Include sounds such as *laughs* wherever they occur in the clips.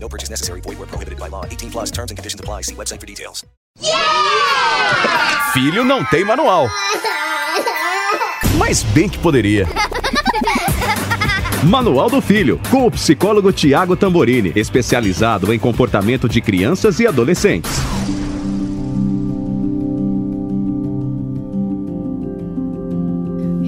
No purchase necessary. Void where prohibited by law. 18 plus terms and conditions apply. See website for details. Filho não tem manual. Mas bem que poderia. *laughs* Manual do Filho, com o psicólogo Tiago Tamborini, especializado em comportamento de crianças e adolescentes.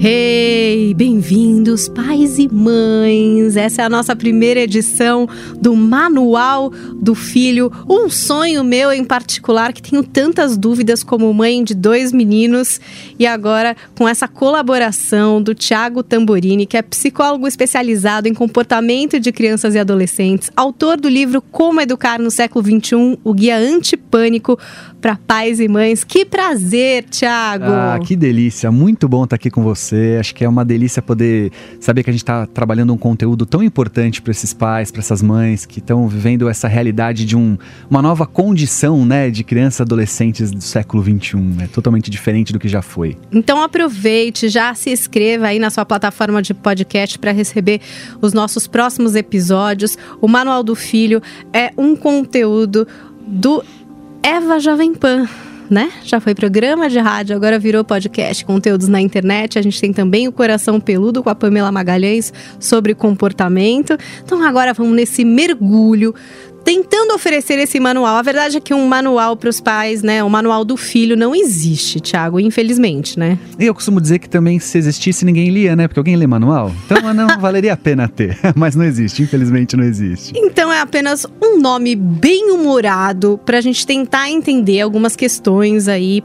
Hey, bem-vindos, pais e mães! Essa é a nossa primeira edição do Manual do Filho, um sonho meu em particular, que tenho tantas dúvidas como mãe de dois meninos, e agora com essa colaboração do Tiago Tamborini, que é psicólogo especializado em comportamento de crianças e adolescentes, autor do livro Como Educar no Século XXI, o guia antipânico para pais e mães. Que prazer, Tiago! Ah, que delícia! Muito bom estar aqui com você. Acho que é uma delícia poder saber que a gente está trabalhando um conteúdo tão importante para esses pais, para essas mães que estão vivendo essa realidade de um, uma nova condição, né, de crianças e adolescentes do século XXI. É totalmente diferente do que já foi. Então aproveite, já se inscreva aí na sua plataforma de podcast para receber os nossos próximos episódios. O Manual do Filho é um conteúdo do Eva Jovem Pan. Né? Já foi programa de rádio, agora virou podcast, conteúdos na internet. A gente tem também o Coração Peludo com a Pamela Magalhães sobre comportamento. Então agora vamos nesse mergulho tentando oferecer esse manual. A verdade é que um manual para os pais, né, o manual do filho não existe, Thiago, infelizmente, né? E eu costumo dizer que também se existisse ninguém lia, né? Porque alguém lê manual. Então não *laughs* valeria a pena ter, *laughs* mas não existe, infelizmente não existe. Então é apenas um nome bem humorado para a gente tentar entender algumas questões aí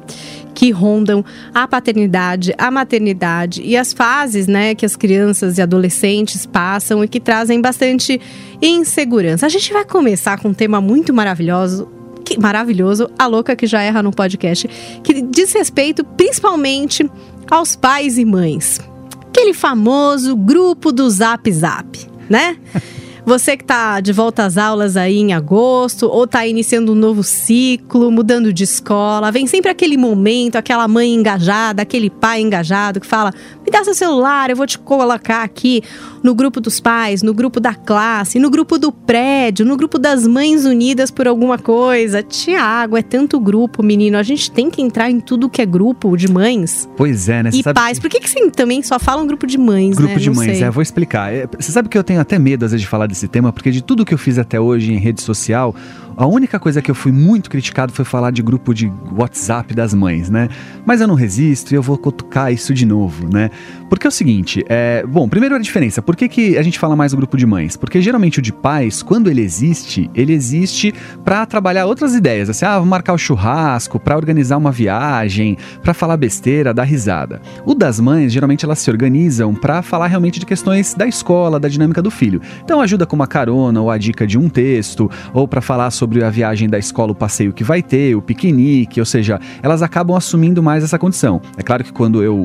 que rondam a paternidade, a maternidade e as fases, né, que as crianças e adolescentes passam e que trazem bastante insegurança. A gente vai começar com um tema muito maravilhoso, que, maravilhoso, a louca que já erra no podcast, que diz respeito principalmente aos pais e mães. Aquele famoso grupo do Zap Zap, né? *laughs* Você que está de volta às aulas aí em agosto, ou está iniciando um novo ciclo, mudando de escola, vem sempre aquele momento, aquela mãe engajada, aquele pai engajado que fala: me dá seu celular, eu vou te colocar aqui no grupo dos pais, no grupo da classe, no grupo do prédio, no grupo das mães unidas por alguma coisa. Tiago, é tanto grupo, menino. A gente tem que entrar em tudo que é grupo de mães. Pois é, né? Você e pais. Que... Por que, que você também só fala um grupo de mães, grupo né? de Não mães, sei. é. Vou explicar. É, você sabe que eu tenho até medo, às vezes, de falar desse tema, porque de tudo que eu fiz até hoje em rede social, a única coisa que eu fui muito criticado foi falar de grupo de WhatsApp das mães, né? Mas eu não resisto e eu vou cutucar isso de novo, né? Porque é o seguinte, é... bom, primeiro a diferença. Por que, que a gente fala mais do grupo de mães? Porque geralmente o de pais, quando ele existe, ele existe para trabalhar outras ideias, assim, ah, vou marcar o churrasco, para organizar uma viagem, para falar besteira, dar risada. O das mães, geralmente elas se organizam para falar realmente de questões da escola, da dinâmica do filho. Então ajuda com uma carona ou a dica de um texto, ou para falar sobre sobre a viagem da escola, o passeio que vai ter, o piquenique, ou seja, elas acabam assumindo mais essa condição. É claro que quando eu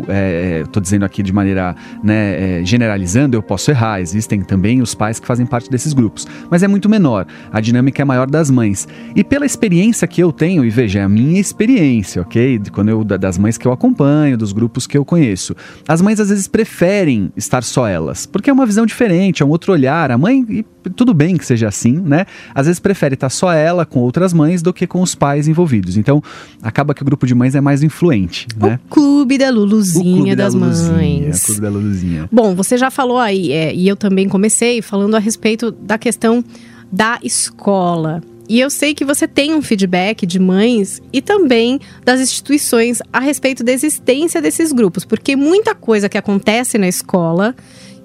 estou é, dizendo aqui de maneira né, é, generalizando, eu posso errar. Existem também os pais que fazem parte desses grupos, mas é muito menor. A dinâmica é maior das mães. E pela experiência que eu tenho, e veja, é a minha experiência, ok? Quando eu, das mães que eu acompanho, dos grupos que eu conheço. As mães às vezes preferem estar só elas, porque é uma visão diferente, é um outro olhar. A mãe, tudo bem que seja assim, né? Às vezes prefere estar só ela com outras mães do que com os pais envolvidos. Então, acaba que o grupo de mães é mais influente, né? O clube da Luluzinha clube das da Luluzinha, mães. Clube da Luluzinha. Bom, você já falou aí, é, e eu também comecei falando a respeito da questão da escola. E eu sei que você tem um feedback de mães e também das instituições a respeito da existência desses grupos, porque muita coisa que acontece na escola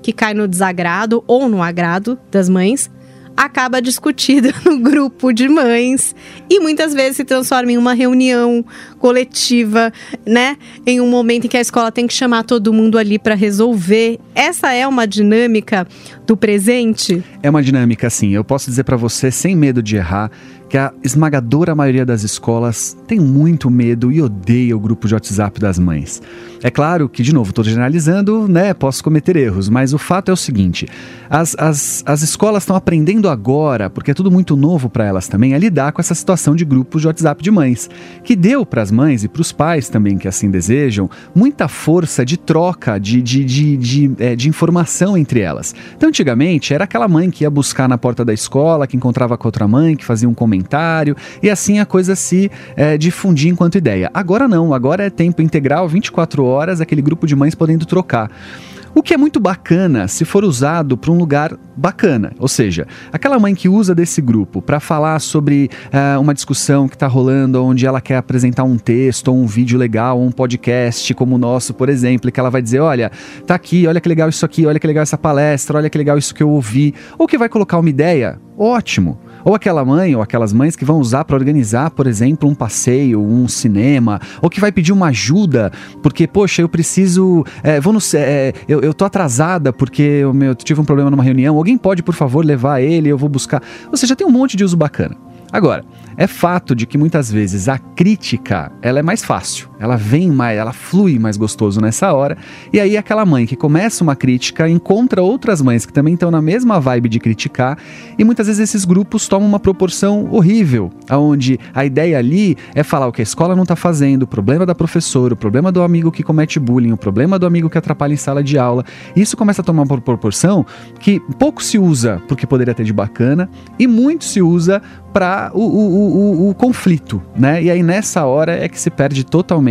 que cai no desagrado ou no agrado das mães acaba discutida *laughs* no grupo de mães e muitas vezes se transforma em uma reunião coletiva, né? Em um momento em que a escola tem que chamar todo mundo ali para resolver. Essa é uma dinâmica do presente? É uma dinâmica, sim. Eu posso dizer para você, sem medo de errar, que a esmagadora maioria das escolas tem muito medo e odeia o grupo de WhatsApp das mães. É claro que, de novo, estou generalizando, né? Posso cometer erros, mas o fato é o seguinte: as, as, as escolas estão aprendendo agora, porque é tudo muito novo para elas também, a lidar com essa situação de grupos de WhatsApp de mães, que deu para as mães e para os pais também que assim desejam muita força de troca, de, de, de, de, é, de informação entre elas. Então, antigamente, era aquela mãe que ia buscar na porta da escola, que encontrava com outra mãe, que fazia um comentário, e assim a coisa se é, difundia enquanto ideia. Agora não, agora é tempo integral, 24 horas aquele grupo de mães podendo trocar. O que é muito bacana se for usado para um lugar bacana. Ou seja, aquela mãe que usa desse grupo para falar sobre uh, uma discussão que está rolando, onde ela quer apresentar um texto, ou um vídeo legal, ou um podcast como o nosso, por exemplo, e que ela vai dizer: olha, tá aqui, olha que legal isso aqui, olha que legal essa palestra, olha que legal isso que eu ouvi. Ou que vai colocar uma ideia, ótimo. Ou aquela mãe ou aquelas mães que vão usar para organizar, por exemplo, um passeio, um cinema, ou que vai pedir uma ajuda, porque, poxa, eu preciso. É, vou no, é, eu, eu tô atrasada porque eu, meu, eu tive um problema numa reunião. Alguém pode, por favor, levar ele? Eu vou buscar. Ou seja, tem um monte de uso bacana. Agora, é fato de que muitas vezes a crítica ela é mais fácil, ela vem mais, ela flui mais gostoso nessa hora. E aí aquela mãe que começa uma crítica encontra outras mães que também estão na mesma vibe de criticar e muitas vezes esses grupos tomam uma proporção horrível, aonde a ideia ali é falar o que a escola não está fazendo, o problema da professora, o problema do amigo que comete bullying, o problema do amigo que atrapalha em sala de aula. Isso começa a tomar uma proporção que pouco se usa porque poderia ter de bacana e muito se usa para o, o, o, o, conflito, né? E aí nessa hora é que se perde totalmente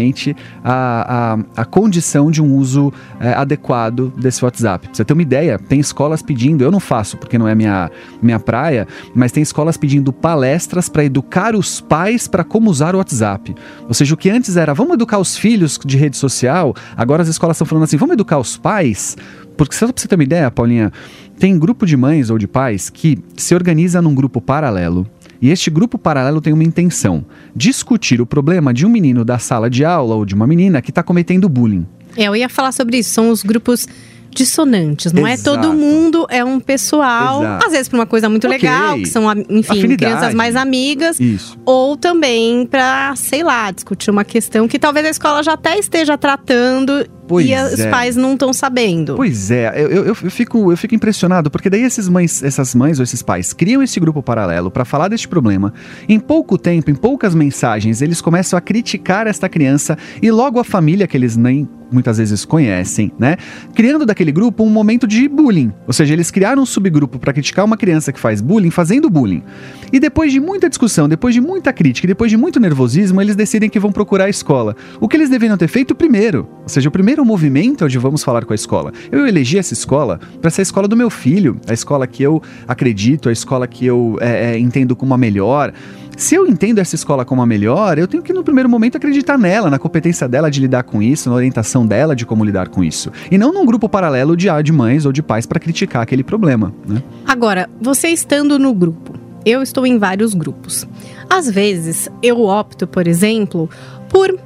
a, a, a condição de um uso é, adequado desse WhatsApp. Pra você ter uma ideia, tem escolas pedindo, eu não faço porque não é minha, minha praia, mas tem escolas pedindo palestras para educar os pais para como usar o WhatsApp. Ou seja, o que antes era vamos educar os filhos de rede social, agora as escolas estão falando assim, vamos educar os pais porque só pra você ter uma ideia, Paulinha, tem grupo de mães ou de pais que se organiza num grupo paralelo e este grupo paralelo tem uma intenção: discutir o problema de um menino da sala de aula ou de uma menina que está cometendo bullying. É, eu ia falar sobre isso. São os grupos dissonantes. Não Exato. é todo mundo, é um pessoal, Exato. às vezes para uma coisa muito okay. legal, que são, enfim, Afinidade. crianças mais amigas. Isso. Ou também para, sei lá, discutir uma questão que talvez a escola já até esteja tratando Pois e é. os pais não estão sabendo. Pois é, eu, eu, eu, fico, eu fico impressionado, porque daí esses mães, essas mães ou esses pais criam esse grupo paralelo para falar deste problema. Em pouco tempo, em poucas mensagens, eles começam a criticar esta criança e logo a família que eles nem muitas vezes conhecem, né? Criando daquele grupo um momento de bullying. Ou seja, eles criaram um subgrupo para criticar uma criança que faz bullying fazendo bullying. E depois de muita discussão, depois de muita crítica, depois de muito nervosismo, eles decidem que vão procurar a escola. O que eles deveriam ter feito primeiro. Ou seja, o primeiro primeiro movimento é onde vamos falar com a escola. Eu elegi essa escola para ser a escola do meu filho, a escola que eu acredito, a escola que eu é, é, entendo como a melhor. Se eu entendo essa escola como a melhor, eu tenho que, no primeiro momento, acreditar nela, na competência dela de lidar com isso, na orientação dela de como lidar com isso. E não num grupo paralelo de, de mães ou de pais para criticar aquele problema. Né? Agora, você estando no grupo, eu estou em vários grupos. Às vezes, eu opto, por exemplo, por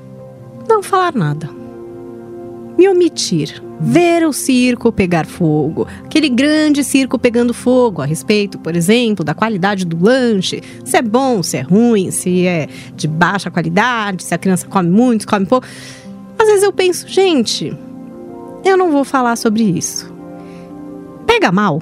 não falar nada me omitir. Ver o circo pegar fogo, aquele grande circo pegando fogo a respeito, por exemplo, da qualidade do lanche, se é bom, se é ruim, se é de baixa qualidade, se a criança come muito, come pouco. Às vezes eu penso, gente, eu não vou falar sobre isso. Pega mal.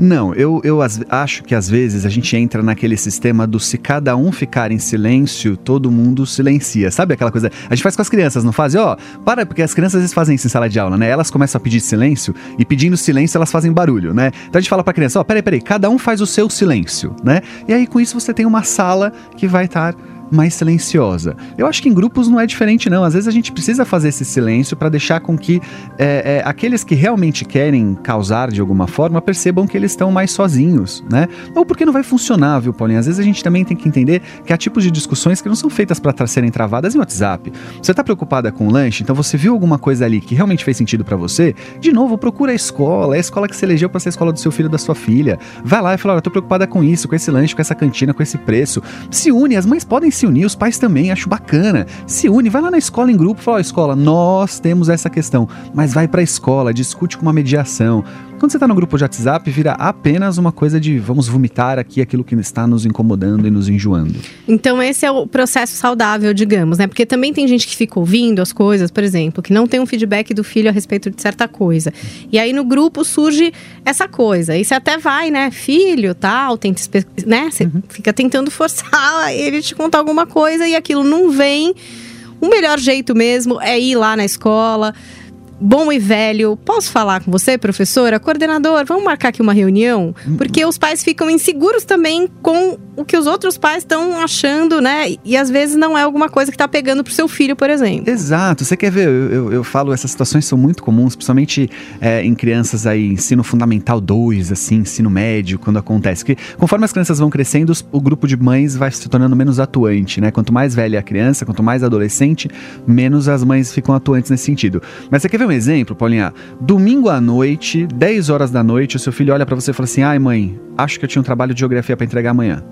Não, eu, eu as, acho que às vezes a gente entra naquele sistema do se cada um ficar em silêncio, todo mundo silencia. Sabe aquela coisa? A gente faz com as crianças, não faz? Ó, para, porque as crianças às vezes fazem isso em sala de aula, né? Elas começam a pedir silêncio e pedindo silêncio elas fazem barulho, né? Então a gente fala pra criança: ó, peraí, peraí, cada um faz o seu silêncio, né? E aí com isso você tem uma sala que vai estar mais silenciosa. Eu acho que em grupos não é diferente, não. Às vezes a gente precisa fazer esse silêncio para deixar com que é, é, aqueles que realmente querem causar de alguma forma percebam que eles estão mais sozinhos, né? Ou porque não vai funcionar, viu, Paulinho? Às vezes a gente também tem que entender que há tipos de discussões que não são feitas para serem travadas em WhatsApp. Você está preocupada com o lanche, então você viu alguma coisa ali que realmente fez sentido para você? De novo, procura a escola, é a escola que você elegeu para ser a escola do seu filho da sua filha. Vai lá e fala: Olha, tô preocupada com isso, com esse lanche, com essa cantina, com esse preço. Se une, as mães podem se se unir, os pais também, acho bacana. Se une, vai lá na escola em grupo, fala, ó, escola, nós temos essa questão, mas vai para a escola, discute com uma mediação. Quando você está no grupo de WhatsApp, vira apenas uma coisa de vamos vomitar aqui aquilo que está nos incomodando e nos enjoando. Então esse é o processo saudável, digamos, né? Porque também tem gente que fica ouvindo as coisas, por exemplo, que não tem um feedback do filho a respeito de certa coisa. E aí no grupo surge essa coisa. E você até vai, né? Filho, tal, tenta, né? Você uhum. fica tentando forçar *laughs* ele te contar alguma coisa e aquilo não vem. O melhor jeito mesmo é ir lá na escola, bom e velho. Posso falar com você, professora? Coordenador, vamos marcar aqui uma reunião? Porque os pais ficam inseguros também com o que os outros pais estão achando, né? E às vezes não é alguma coisa que está pegando pro seu filho, por exemplo. Exato. Você quer ver? Eu, eu, eu falo, essas situações são muito comuns, principalmente é, em crianças aí, ensino fundamental 2, assim, ensino médio, quando acontece. Que conforme as crianças vão crescendo, o grupo de mães vai se tornando menos atuante, né? Quanto mais velha a criança, quanto mais adolescente, menos as mães ficam atuantes nesse sentido. Mas você quer ver um exemplo, Paulinha? Domingo à noite, 10 horas da noite, o seu filho olha para você e fala assim: ai, mãe, acho que eu tinha um trabalho de geografia para entregar amanhã.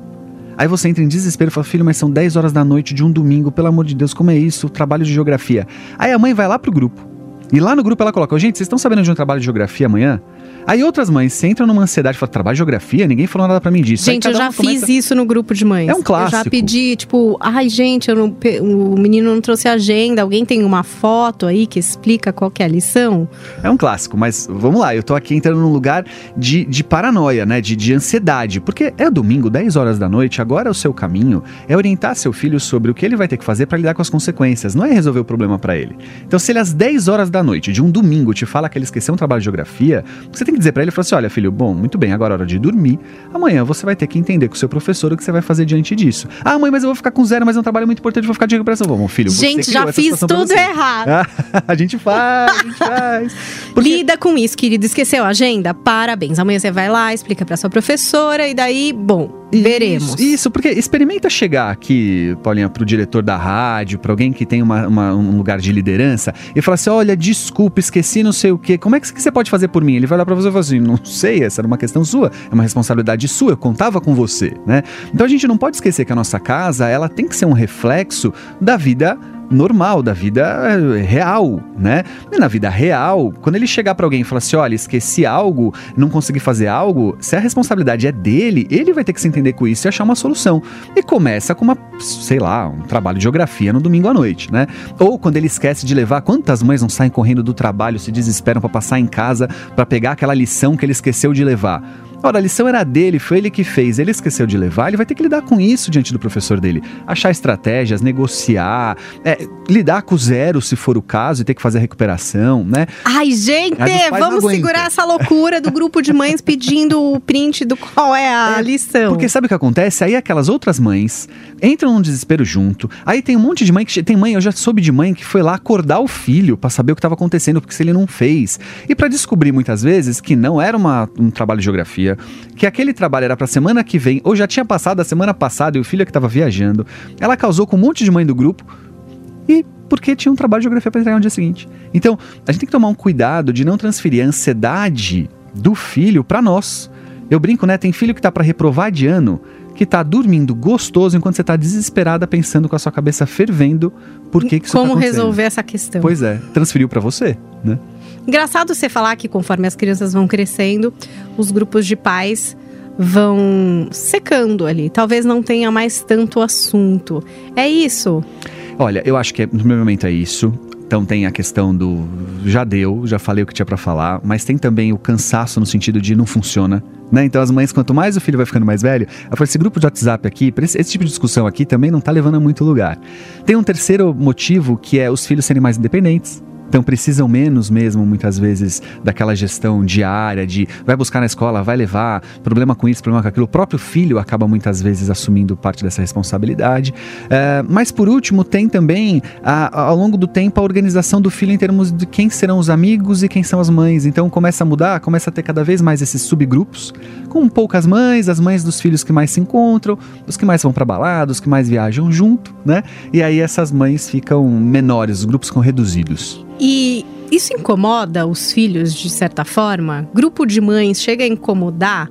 Aí você entra em desespero e fala: Filho, mas são 10 horas da noite de um domingo, pelo amor de Deus, como é isso? Trabalho de geografia. Aí a mãe vai lá pro grupo. E lá no grupo ela coloca: Gente, vocês estão sabendo de um trabalho de geografia amanhã? Aí outras mães entram numa ansiedade e falam, trabalho de geografia? Ninguém falou nada para mim disso. Gente, eu já fiz isso no grupo de mães. É um clássico. Eu já pedi, tipo, ai, gente, não, o menino não trouxe agenda. Alguém tem uma foto aí que explica qual que é a lição? É um clássico, mas vamos lá, eu tô aqui entrando num lugar de, de paranoia, né? De, de ansiedade. Porque é domingo, 10 horas da noite, agora o seu caminho é orientar seu filho sobre o que ele vai ter que fazer para lidar com as consequências, não é resolver o problema para ele. Então, se ele às 10 horas da noite de um domingo te fala que ele esqueceu um trabalho de geografia, você tem que dizer para ele, assim, olha, filho, bom, muito bem, agora é hora de dormir. Amanhã você vai ter que entender com o seu professor o que você vai fazer diante disso. Ah, mãe, mas eu vou ficar com zero, mas é um trabalho muito importante, vou ficar de recuperação. Bom, filho, Gente, já fiz tudo errado. *laughs* a gente faz, a gente faz. *laughs* Porque... Lida com isso, querido. Esqueceu a agenda? Parabéns. Amanhã você vai lá, explica para sua professora e daí, bom, veremos. Isso, isso, porque experimenta chegar aqui, Paulinha, pro diretor da rádio, para alguém que tem uma, uma, um lugar de liderança e falar assim: olha, desculpa, esqueci não sei o quê. Como é que você pode fazer por mim? Ele vai olhar pra você e falar assim: não sei, essa era uma questão sua, é uma responsabilidade sua, eu contava com você, né? Então a gente não pode esquecer que a nossa casa, ela tem que ser um reflexo da vida normal, da vida eh, real, né? E na vida real, quando ele chegar para alguém e falar assim: olha, esqueci algo, não consegui fazer algo, se a responsabilidade é dele, ele vai ter que se entender com isso e achar uma solução. E começa com uma, sei lá, um trabalho de geografia no domingo à noite, né? Ou quando ele esquece de levar, quantas mães não saem correndo do trabalho, se desesperam para passar em casa para pegar aquela lição que ele esqueceu de levar? Ora, a lição era dele, foi ele que fez, ele esqueceu de levar, ele vai ter que lidar com isso diante do professor dele. Achar estratégias, negociar, é, lidar com zero se for o caso e ter que fazer a recuperação, né? Ai, gente, vamos segurar essa loucura do grupo de mães pedindo o print do qual é a é, lição. Porque sabe o que acontece? Aí aquelas outras mães entram num desespero junto. Aí tem um monte de mãe que tem mãe, eu já soube de mãe que foi lá acordar o filho para saber o que estava acontecendo, porque se ele não fez. E para descobrir muitas vezes que não era uma, um trabalho de geografia que aquele trabalho era para semana que vem, ou já tinha passado a semana passada e o filho é que estava viajando. Ela causou com um monte de mãe do grupo e porque tinha um trabalho de geografia para entregar no dia seguinte. Então, a gente tem que tomar um cuidado de não transferir a ansiedade do filho para nós. Eu brinco, né? Tem filho que tá para reprovar de ano, que tá dormindo gostoso enquanto você tá desesperada pensando com a sua cabeça fervendo por que, que isso Como tá resolver essa questão. Pois é, transferiu para você, né? Engraçado você falar que conforme as crianças vão crescendo, os grupos de pais vão secando ali. Talvez não tenha mais tanto assunto. É isso? Olha, eu acho que no meu momento é isso. Então tem a questão do já deu, já falei o que tinha para falar, mas tem também o cansaço no sentido de não funciona. Né? Então as mães, quanto mais o filho vai ficando mais velho, esse grupo de WhatsApp aqui, esse, esse tipo de discussão aqui também não tá levando a muito lugar. Tem um terceiro motivo que é os filhos serem mais independentes. Então precisam menos mesmo, muitas vezes, daquela gestão diária de vai buscar na escola, vai levar, problema com isso, problema com aquilo. O próprio filho acaba muitas vezes assumindo parte dessa responsabilidade. É, mas por último, tem também, a, ao longo do tempo, a organização do filho em termos de quem serão os amigos e quem são as mães. Então começa a mudar, começa a ter cada vez mais esses subgrupos, com poucas mães, as mães dos filhos que mais se encontram, os que mais vão para balada, os que mais viajam junto, né? E aí essas mães ficam menores, os grupos ficam reduzidos. E isso incomoda os filhos de certa forma? Grupo de mães chega a incomodar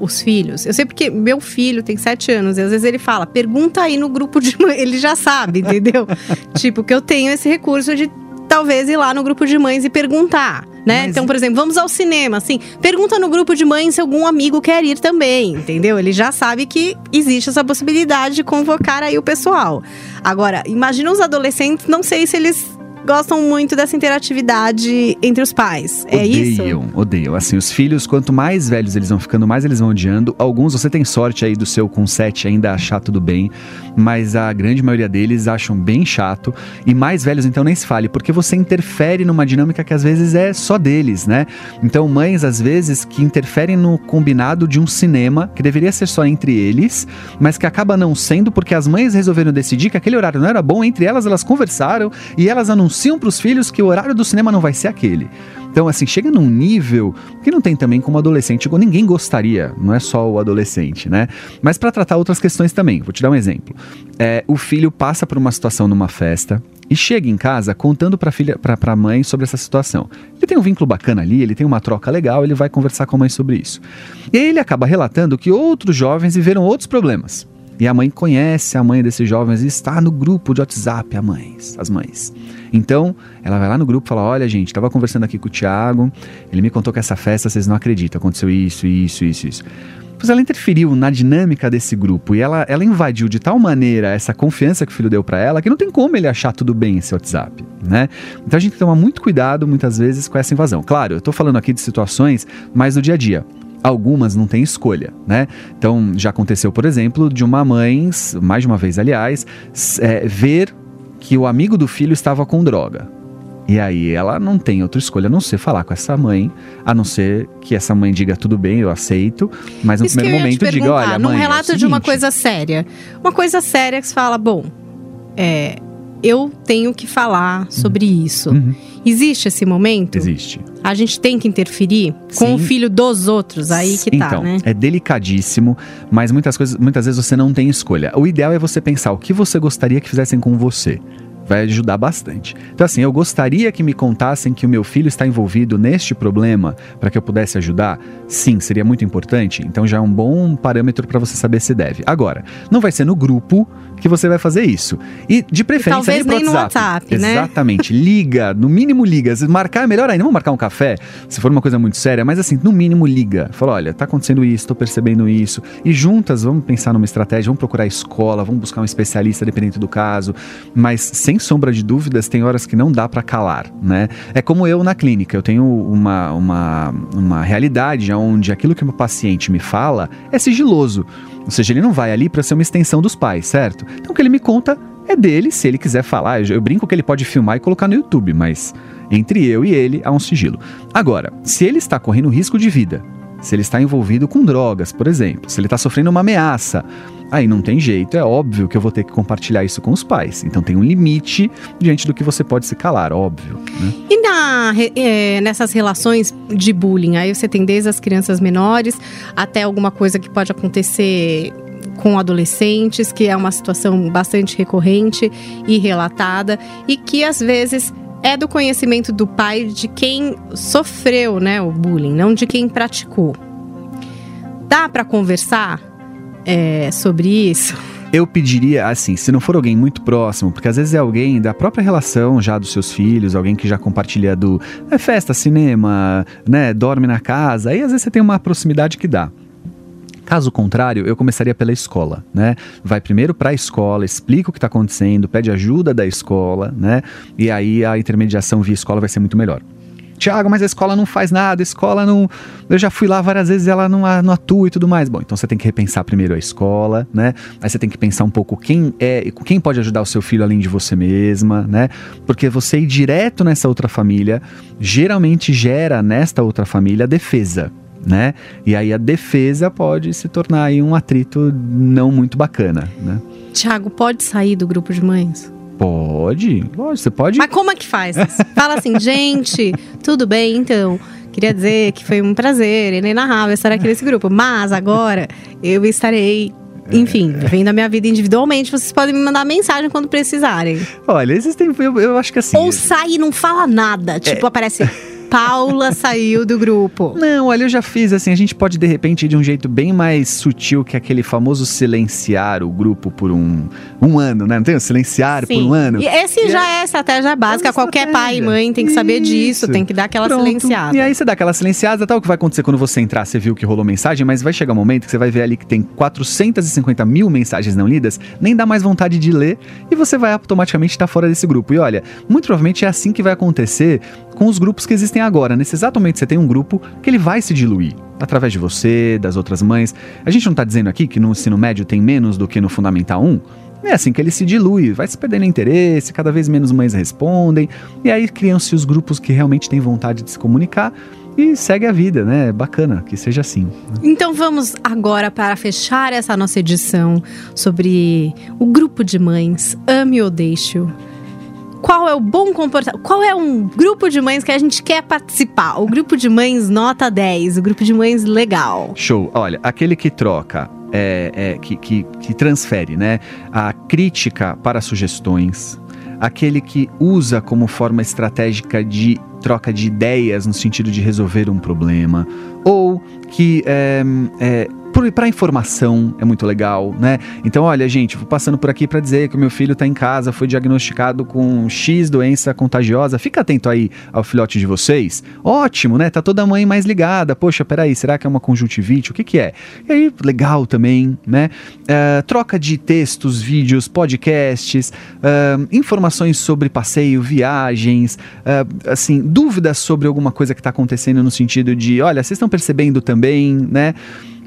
os filhos? Eu sei porque meu filho tem sete anos e às vezes ele fala, pergunta aí no grupo de mães. *laughs* Ele já sabe, entendeu? *laughs* tipo, que eu tenho esse recurso de talvez ir lá no grupo de mães e perguntar. né? Mas- Então, por exemplo, vamos ao cinema, assim, pergunta no grupo de mães se algum amigo quer ir também, entendeu? Ele já sabe que existe essa possibilidade de convocar aí o pessoal. Agora, imagina os adolescentes, não sei se eles gostam muito dessa interatividade entre os pais. É isso? Odeiam, odeiam. Assim, os filhos, quanto mais velhos eles vão ficando, mais eles vão odiando. Alguns, você tem sorte aí do seu com 7 ainda achar tudo bem, mas a grande maioria deles acham bem chato. E mais velhos, então, nem se fale, porque você interfere numa dinâmica que às vezes é só deles, né? Então, mães, às vezes, que interferem no combinado de um cinema, que deveria ser só entre eles, mas que acaba não sendo porque as mães resolveram decidir que aquele horário não era bom, entre elas, elas conversaram e elas anunciam para os filhos que o horário do cinema não vai ser aquele. Então, assim, chega num nível que não tem também como adolescente, ninguém gostaria, não é só o adolescente, né? Mas para tratar outras questões também, vou te dar um exemplo. É, o filho passa por uma situação numa festa e chega em casa contando para filha, para a mãe sobre essa situação. Ele tem um vínculo bacana ali, ele tem uma troca legal, ele vai conversar com a mãe sobre isso. E aí ele acaba relatando que outros jovens viveram outros problemas. E a mãe conhece a mãe desses jovens e está no grupo de WhatsApp, a mães, as mães. Então, ela vai lá no grupo e fala: Olha, gente, estava conversando aqui com o Thiago, ele me contou que essa festa vocês não acreditam, aconteceu isso, isso, isso, isso. Pois ela interferiu na dinâmica desse grupo e ela, ela invadiu de tal maneira essa confiança que o filho deu para ela que não tem como ele achar tudo bem esse WhatsApp, né? Então a gente tem que tomar muito cuidado muitas vezes com essa invasão. Claro, eu tô falando aqui de situações mais do dia a dia algumas não têm escolha, né? Então, já aconteceu, por exemplo, de uma mãe, mais de uma vez, aliás, é, ver que o amigo do filho estava com droga. E aí ela não tem outra escolha a não ser falar com essa mãe, a não ser que essa mãe diga tudo bem, eu aceito, mas no Isso primeiro momento diga, olha, num mãe, é relato de uma seguinte, coisa séria. Uma coisa séria que você fala, bom, é, eu tenho que falar sobre isso. Uhum. Existe esse momento? Existe. A gente tem que interferir com Sim. o filho dos outros, aí que tá, então, né? é delicadíssimo, mas muitas coisas, muitas vezes você não tem escolha. O ideal é você pensar o que você gostaria que fizessem com você. Vai ajudar bastante. Então, assim, eu gostaria que me contassem que o meu filho está envolvido neste problema para que eu pudesse ajudar. Sim, seria muito importante. Então, já é um bom parâmetro para você saber se deve. Agora, não vai ser no grupo que você vai fazer isso. E de preferência talvez pro nem no WhatsApp. WhatsApp, né? Exatamente. Liga, no mínimo liga. Se marcar é melhor ainda. Vamos marcar um café, se for uma coisa muito séria, mas assim, no mínimo liga. Fala, olha, tá acontecendo isso, tô percebendo isso. E juntas vamos pensar numa estratégia, vamos procurar escola, vamos buscar um especialista dependente do caso. Mas sem sombra de dúvidas, tem horas que não dá pra calar, né? É como eu na clínica, eu tenho uma, uma, uma realidade onde aquilo que o meu paciente me fala é sigiloso. Ou seja, ele não vai ali pra ser uma extensão dos pais, certo? Então o que ele me conta é dele, se ele quiser falar. Eu, eu brinco que ele pode filmar e colocar no YouTube, mas entre eu e ele há um sigilo. Agora, se ele está correndo risco de vida, se ele está envolvido com drogas, por exemplo, se ele está sofrendo uma ameaça, aí não tem jeito, é óbvio que eu vou ter que compartilhar isso com os pais. Então tem um limite diante do que você pode se calar, óbvio. Né? E na, eh, nessas relações de bullying, aí você tem desde as crianças menores até alguma coisa que pode acontecer com adolescentes, que é uma situação bastante recorrente e relatada, e que às vezes é do conhecimento do pai de quem sofreu né, o bullying, não de quem praticou. Dá para conversar eh, sobre isso? Eu pediria, assim, se não for alguém muito próximo, porque às vezes é alguém da própria relação já dos seus filhos, alguém que já compartilha do é, festa, cinema, né, dorme na casa, aí às vezes você tem uma proximidade que dá. Caso contrário, eu começaria pela escola, né? Vai primeiro para a escola, explica o que está acontecendo, pede ajuda da escola, né? E aí a intermediação via escola vai ser muito melhor. Tiago, mas a escola não faz nada, a escola não. Eu já fui lá várias vezes ela não, não atua e tudo mais. Bom, então você tem que repensar primeiro a escola, né? Aí você tem que pensar um pouco quem é, quem pode ajudar o seu filho além de você mesma, né? Porque você ir direto nessa outra família geralmente gera nesta outra família defesa. Né? E aí a defesa pode se tornar aí um atrito não muito bacana, né? Tiago, pode sair do grupo de mães? Pode, lógico, você pode. Mas como é que faz? Fala assim, *laughs* gente, tudo bem, então. Queria dizer que foi um prazer, inenarrável estar aqui nesse grupo. Mas agora eu estarei, enfim, vivendo a minha vida individualmente. Vocês podem me mandar mensagem quando precisarem. Olha, existem. Eu, eu acho que assim. Ou sai e não fala nada. Tipo, aparece Paula saiu do grupo. Não, olha, eu já fiz assim. A gente pode de repente ir de um jeito bem mais sutil que aquele famoso silenciar o grupo por um, um ano, né? Não tem? o Silenciar por um ano. E esse E já é estratégia básica. É Qualquer pai e estratégia. mãe tem que saber disso, Isso. tem que dar aquela Pronto. silenciada. E aí você dá aquela silenciada, tal, o que vai acontecer quando você entrar, você viu que rolou mensagem, mas vai chegar um momento que você vai ver ali que tem 450 mil mensagens não lidas, nem dá mais vontade de ler e você vai automaticamente estar fora desse grupo. E olha, muito provavelmente é assim que vai acontecer com os grupos que existem agora. Nesse exato momento você tem um grupo que ele vai se diluir. Através de você, das outras mães. A gente não tá dizendo aqui que no ensino médio tem menos do que no Fundamental 1. É assim que ele se dilui, vai se perdendo interesse, cada vez menos mães respondem, e aí criam-se os grupos que realmente têm vontade de se comunicar e segue a vida, né? Bacana que seja assim. Então vamos agora para fechar essa nossa edição sobre o grupo de mães Ame ou Deixe-o. Qual é o bom comportamento? Qual é um grupo de mães que a gente quer participar? O grupo de mães nota 10, o grupo de mães legal. Show. Olha, aquele que troca, é, é, que, que, que transfere, né? A crítica para sugestões, aquele que usa como forma estratégica de troca de ideias no sentido de resolver um problema, ou que é, para informação é muito legal, né? Então, olha, gente, vou passando por aqui para dizer que o meu filho está em casa, foi diagnosticado com X doença contagiosa. Fica atento aí ao filhote de vocês. Ótimo, né? Tá toda mãe mais ligada. Poxa, peraí, será que é uma conjuntivite? O que que é? E aí, legal também, né? É, troca de textos, vídeos, podcasts, é, informações sobre passeio, viagens, é, assim, dúvidas sobre alguma coisa que está acontecendo no sentido de, olha, vocês estão percebendo também, né?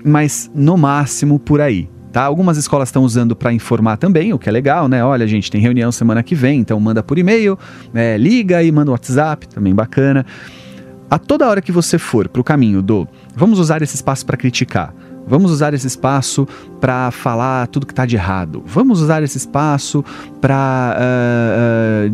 Mas no máximo por aí. Tá? Algumas escolas estão usando para informar também, o que é legal, né? Olha, gente, tem reunião semana que vem, então manda por e-mail, é, liga e manda WhatsApp, também bacana. A toda hora que você for para o caminho do vamos usar esse espaço para criticar, vamos usar esse espaço para falar tudo que está de errado, vamos usar esse espaço para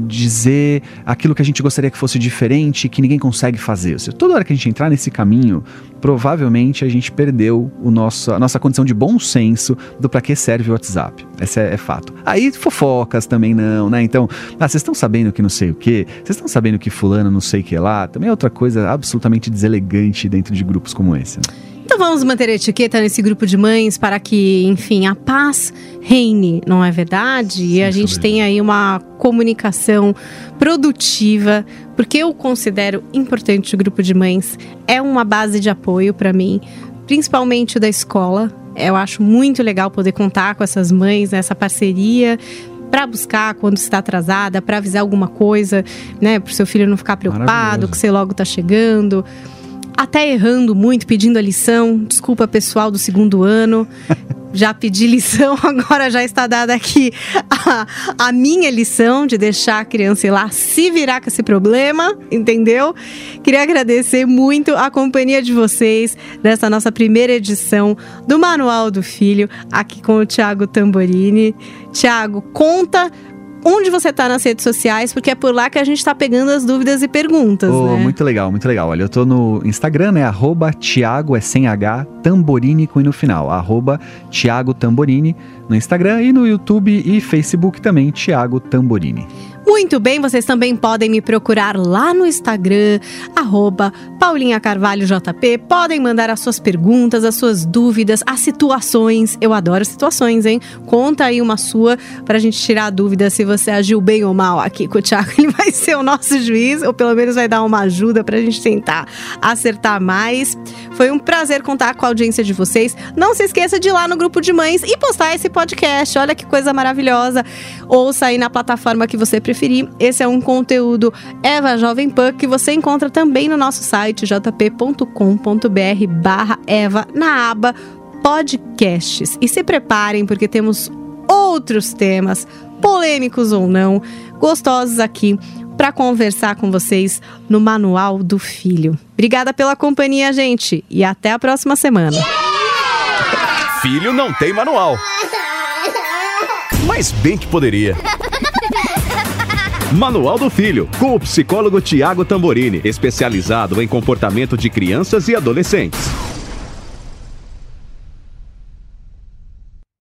dizer aquilo que a gente gostaria que fosse diferente, que ninguém consegue fazer. Seja, toda hora que a gente entrar nesse caminho, provavelmente a gente perdeu o nosso, a nossa condição de bom senso do para que serve o WhatsApp. Esse é, é, fato. Aí fofocas também não, né? Então, ah, vocês estão sabendo que não sei o que, vocês estão sabendo que fulano não sei o que lá, também é outra coisa absolutamente deselegante dentro de grupos como esse. Né? Então vamos manter a etiqueta nesse grupo de mães para que, enfim, a paz reine, não é verdade? Sim, e a gente tenha aí uma comunicação produtiva, porque eu considero importante o grupo de mães, é uma base de apoio para mim, principalmente da escola. Eu acho muito legal poder contar com essas mães nessa parceria para buscar quando está atrasada, para avisar alguma coisa, né, para o seu filho não ficar preocupado que você logo está chegando até errando muito, pedindo a lição. Desculpa, pessoal do segundo ano. Já pedi lição, *laughs* agora já está dada aqui a, a, minha lição de deixar a criança ir lá se virar com esse problema, entendeu? Queria agradecer muito a companhia de vocês nessa nossa primeira edição do Manual do Filho, aqui com o Thiago Tamborini. Thiago, conta onde você está nas redes sociais, porque é por lá que a gente está pegando as dúvidas e perguntas, oh, né? Muito legal, muito legal. Olha, eu tô no Instagram, né? Arroba Thiago, é sem H, Tamborini com no final. Arroba Thiago Tamborini no Instagram e no YouTube e Facebook também, Thiago Tamborini. Muito bem, vocês também podem me procurar lá no Instagram, arroba Paulinha Carvalho JP. Podem mandar as suas perguntas, as suas dúvidas, as situações. Eu adoro situações, hein? Conta aí uma sua pra gente tirar a dúvida se você agiu bem ou mal aqui com o Thiago. Ele vai ser o nosso juiz, ou pelo menos vai dar uma ajuda pra gente tentar acertar mais. Foi um prazer contar com a audiência de vocês. Não se esqueça de ir lá no grupo de mães e postar esse podcast. Olha que coisa maravilhosa. Ouça aí na plataforma que você preferir. Esse é um conteúdo Eva Jovem Pan que você encontra também no nosso site jp.com.br barra Eva na aba podcasts. E se preparem porque temos outros temas, polêmicos ou não, gostosos aqui para conversar com vocês no Manual do Filho. Obrigada pela companhia, gente, e até a próxima semana. Filho não tem manual. Mas bem que poderia. Manual do Filho, com o psicólogo Tiago Tamborini, especializado em comportamento de crianças e adolescentes.